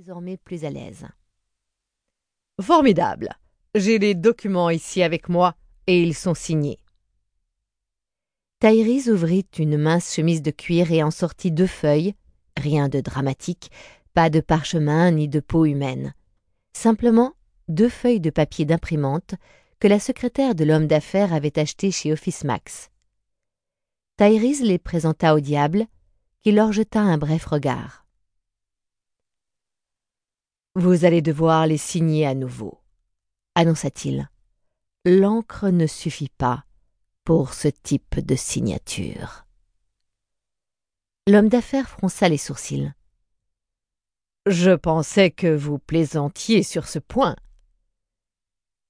désormais plus à l'aise. Formidable. J'ai les documents ici avec moi et ils sont signés. Tyrese ouvrit une mince chemise de cuir et en sortit deux feuilles, rien de dramatique, pas de parchemin ni de peau humaine. Simplement deux feuilles de papier d'imprimante que la secrétaire de l'homme d'affaires avait achetées chez Office Max. Tyrese les présenta au diable, qui leur jeta un bref regard. Vous allez devoir les signer à nouveau, annonça-t-il. L'encre ne suffit pas pour ce type de signature. L'homme d'affaires fronça les sourcils. Je pensais que vous plaisantiez sur ce point.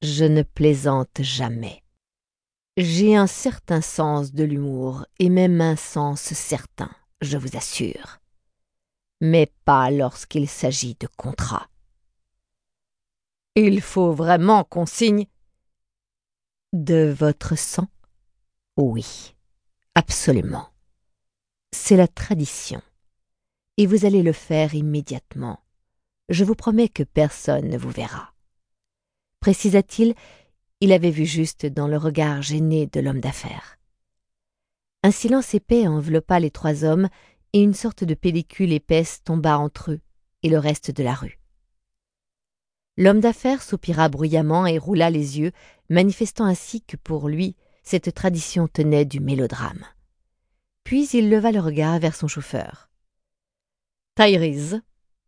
Je ne plaisante jamais. J'ai un certain sens de l'humour et même un sens certain, je vous assure. Mais pas lorsqu'il s'agit de contrats. Il faut vraiment qu'on signe de votre sang? Oui, absolument. C'est la tradition. Et vous allez le faire immédiatement. Je vous promets que personne ne vous verra. Précisa-t-il, il avait vu juste dans le regard gêné de l'homme d'affaires. Un silence épais enveloppa les trois hommes et une sorte de pellicule épaisse tomba entre eux et le reste de la rue. L'homme d'affaires soupira bruyamment et roula les yeux, manifestant ainsi que pour lui cette tradition tenait du mélodrame. Puis il leva le regard vers son chauffeur. Tyrese,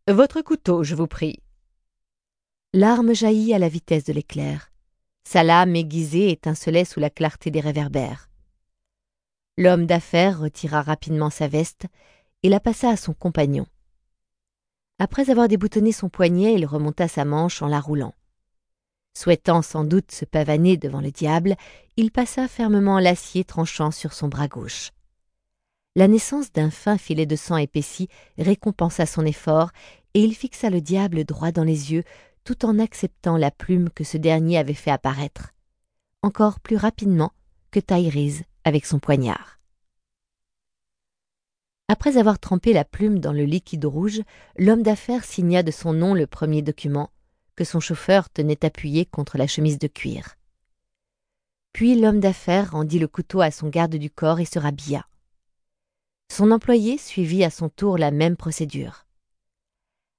votre couteau, je vous prie. L'arme jaillit à la vitesse de l'éclair. Sa lame aiguisée étincelait sous la clarté des réverbères. L'homme d'affaires retira rapidement sa veste et la passa à son compagnon. Après avoir déboutonné son poignet, il remonta sa manche en la roulant. Souhaitant sans doute se pavaner devant le diable, il passa fermement l'acier tranchant sur son bras gauche. La naissance d'un fin filet de sang épaissi récompensa son effort, et il fixa le diable droit dans les yeux, tout en acceptant la plume que ce dernier avait fait apparaître, encore plus rapidement que Tyrese avec son poignard. Après avoir trempé la plume dans le liquide rouge, l'homme d'affaires signa de son nom le premier document, que son chauffeur tenait appuyé contre la chemise de cuir. Puis l'homme d'affaires rendit le couteau à son garde du corps et se rhabilla. Son employé suivit à son tour la même procédure.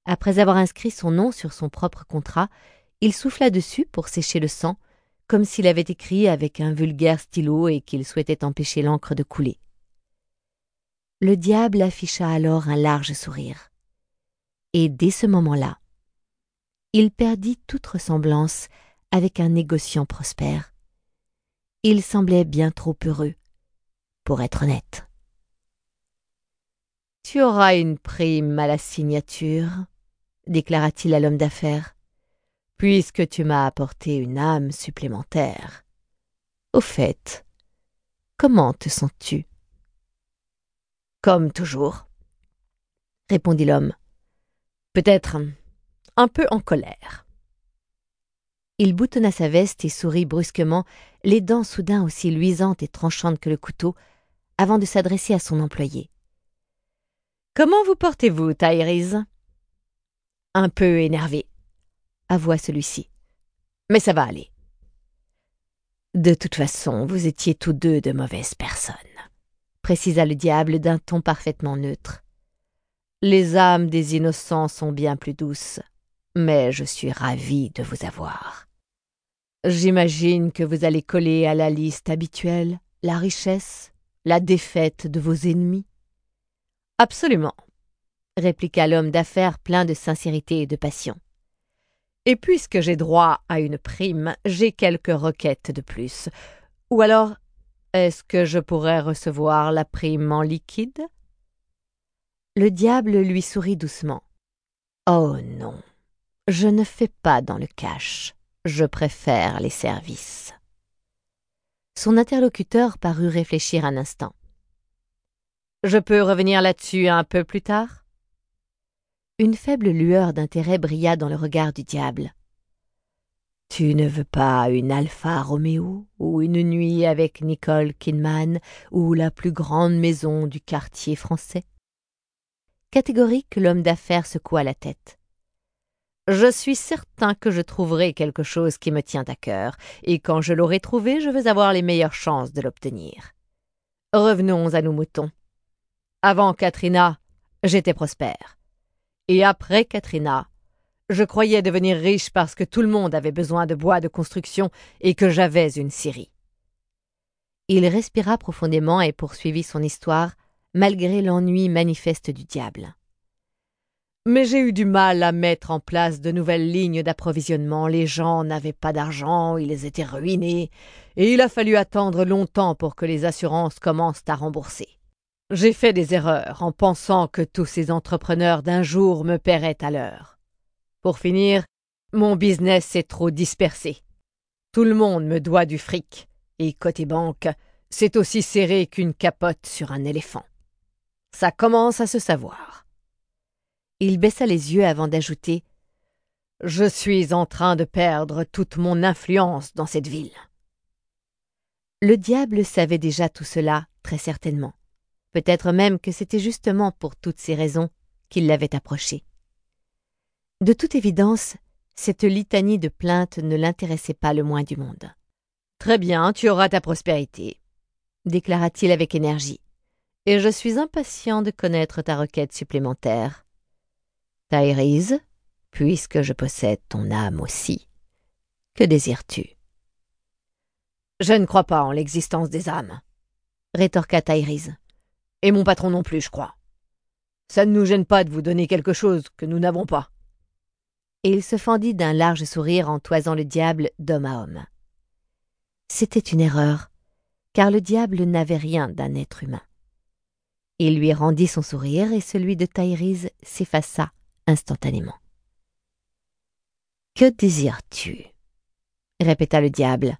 Après avoir inscrit son nom sur son propre contrat, il souffla dessus pour sécher le sang, comme s'il avait écrit avec un vulgaire stylo et qu'il souhaitait empêcher l'encre de couler. Le diable afficha alors un large sourire. Et dès ce moment-là, il perdit toute ressemblance avec un négociant prospère. Il semblait bien trop heureux, pour être honnête. Tu auras une prime à la signature, déclara-t-il à l'homme d'affaires, puisque tu m'as apporté une âme supplémentaire. Au fait, comment te sens-tu? Comme toujours, répondit l'homme. Peut-être un peu en colère. Il boutonna sa veste et sourit brusquement, les dents soudain aussi luisantes et tranchantes que le couteau, avant de s'adresser à son employé. Comment vous portez-vous, Tyrese un peu énervé, avoua celui-ci. Mais ça va aller. De toute façon, vous étiez tous deux de mauvaises personnes, précisa le diable d'un ton parfaitement neutre. Les âmes des innocents sont bien plus douces, mais je suis ravi de vous avoir. J'imagine que vous allez coller à la liste habituelle la richesse, la défaite de vos ennemis. Absolument répliqua l'homme d'affaires plein de sincérité et de passion. Et puisque j'ai droit à une prime, j'ai quelques requêtes de plus. Ou alors, est-ce que je pourrais recevoir la prime en liquide? Le diable lui sourit doucement. Oh non, je ne fais pas dans le cash, je préfère les services. Son interlocuteur parut réfléchir un instant. Je peux revenir là-dessus un peu plus tard? Une faible lueur d'intérêt brilla dans le regard du diable. Tu ne veux pas une Alpha Romeo ou une nuit avec Nicole Kidman ou la plus grande maison du quartier français? Catégorique, l'homme d'affaires secoua la tête. Je suis certain que je trouverai quelque chose qui me tient à cœur, et quand je l'aurai trouvé, je veux avoir les meilleures chances de l'obtenir. Revenons à nos moutons. Avant Katrina, j'étais prospère. Et après Katrina, je croyais devenir riche parce que tout le monde avait besoin de bois de construction et que j'avais une scierie. Il respira profondément et poursuivit son histoire, malgré l'ennui manifeste du diable. Mais j'ai eu du mal à mettre en place de nouvelles lignes d'approvisionnement. Les gens n'avaient pas d'argent, ils étaient ruinés, et il a fallu attendre longtemps pour que les assurances commencent à rembourser. J'ai fait des erreurs en pensant que tous ces entrepreneurs d'un jour me paieraient à l'heure. Pour finir, mon business est trop dispersé. Tout le monde me doit du fric, et côté banque, c'est aussi serré qu'une capote sur un éléphant. Ça commence à se savoir. Il baissa les yeux avant d'ajouter Je suis en train de perdre toute mon influence dans cette ville. Le diable savait déjà tout cela, très certainement. Peut-être même que c'était justement pour toutes ces raisons qu'il l'avait approché. De toute évidence, cette litanie de plaintes ne l'intéressait pas le moins du monde. Très bien, tu auras ta prospérité, déclara-t-il avec énergie, et je suis impatient de connaître ta requête supplémentaire. Thaïrise, puisque je possède ton âme aussi, que désires-tu Je ne crois pas en l'existence des âmes, rétorqua Thaïrise. Et mon patron non plus, je crois. Ça ne nous gêne pas de vous donner quelque chose que nous n'avons pas. Et il se fendit d'un large sourire en toisant le diable d'homme à homme. C'était une erreur, car le diable n'avait rien d'un être humain. Il lui rendit son sourire et celui de Thaïrise s'effaça instantanément. Que désires-tu? répéta le diable.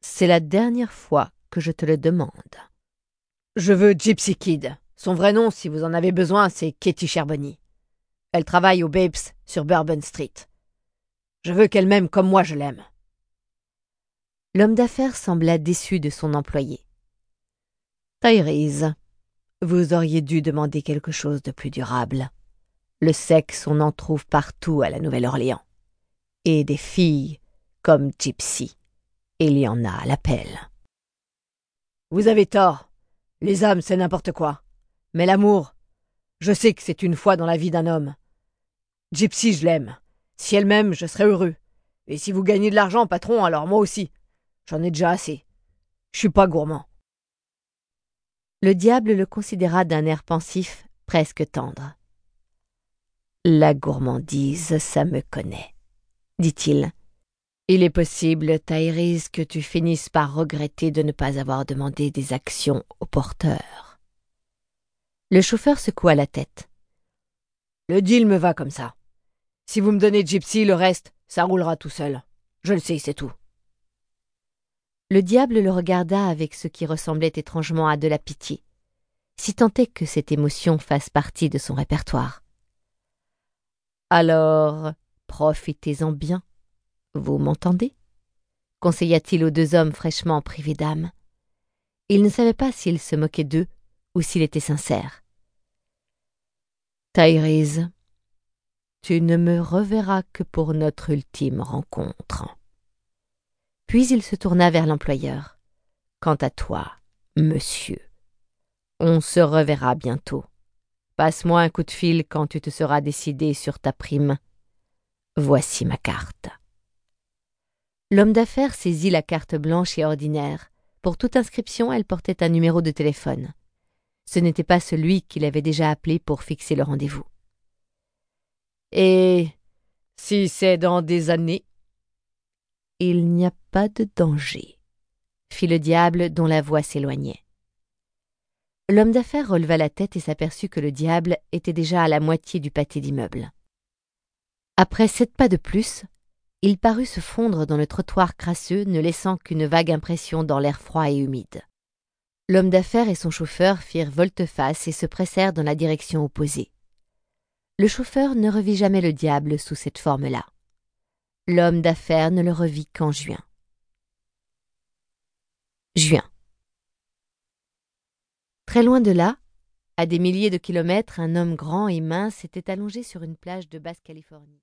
C'est la dernière fois que je te le demande. Je veux Gypsy Kid. Son vrai nom, si vous en avez besoin, c'est Katie. Elle travaille au Babes sur Bourbon Street. Je veux qu'elle m'aime comme moi je l'aime. L'homme d'affaires sembla déçu de son employé. Tyrese, vous auriez dû demander quelque chose de plus durable. Le sexe, on en trouve partout à la Nouvelle-Orléans. Et des filles comme Gypsy. Il y en a à l'appel. Vous avez tort. Les âmes, c'est n'importe quoi. Mais l'amour, je sais que c'est une fois dans la vie d'un homme. Gypsy, je l'aime. Si elle m'aime, je serai heureux. Et si vous gagnez de l'argent, patron, alors moi aussi. J'en ai déjà assez. Je suis pas gourmand. Le diable le considéra d'un air pensif, presque tendre. La gourmandise, ça me connaît, dit-il. Il est possible, Thaïris, que tu finisses par regretter de ne pas avoir demandé des actions au porteur. Le chauffeur secoua la tête. Le deal me va comme ça. Si vous me donnez Gypsy, le reste, ça roulera tout seul. Je le sais, c'est tout. Le diable le regarda avec ce qui ressemblait étrangement à de la pitié, si tant est que cette émotion fasse partie de son répertoire. Alors, profitez-en bien. Vous m'entendez? conseilla-t-il aux deux hommes fraîchement privés d'âme. Il ne savait pas s'il se moquait d'eux ou s'il était sincère. Tyrese, tu ne me reverras que pour notre ultime rencontre. Puis il se tourna vers l'employeur. Quant à toi, monsieur, on se reverra bientôt. Passe-moi un coup de fil quand tu te seras décidé sur ta prime. Voici ma carte. L'homme d'affaires saisit la carte blanche et ordinaire. Pour toute inscription, elle portait un numéro de téléphone. Ce n'était pas celui qu'il avait déjà appelé pour fixer le rendez-vous. Et si c'est dans des années? Il n'y a pas de danger, fit le diable dont la voix s'éloignait. L'homme d'affaires releva la tête et s'aperçut que le diable était déjà à la moitié du pâté d'immeuble. Après sept pas de plus, il parut se fondre dans le trottoir crasseux, ne laissant qu'une vague impression dans l'air froid et humide. L'homme d'affaires et son chauffeur firent volte-face et se pressèrent dans la direction opposée. Le chauffeur ne revit jamais le diable sous cette forme-là. L'homme d'affaires ne le revit qu'en juin. Juin. Très loin de là, à des milliers de kilomètres, un homme grand et mince était allongé sur une plage de Basse-Californie.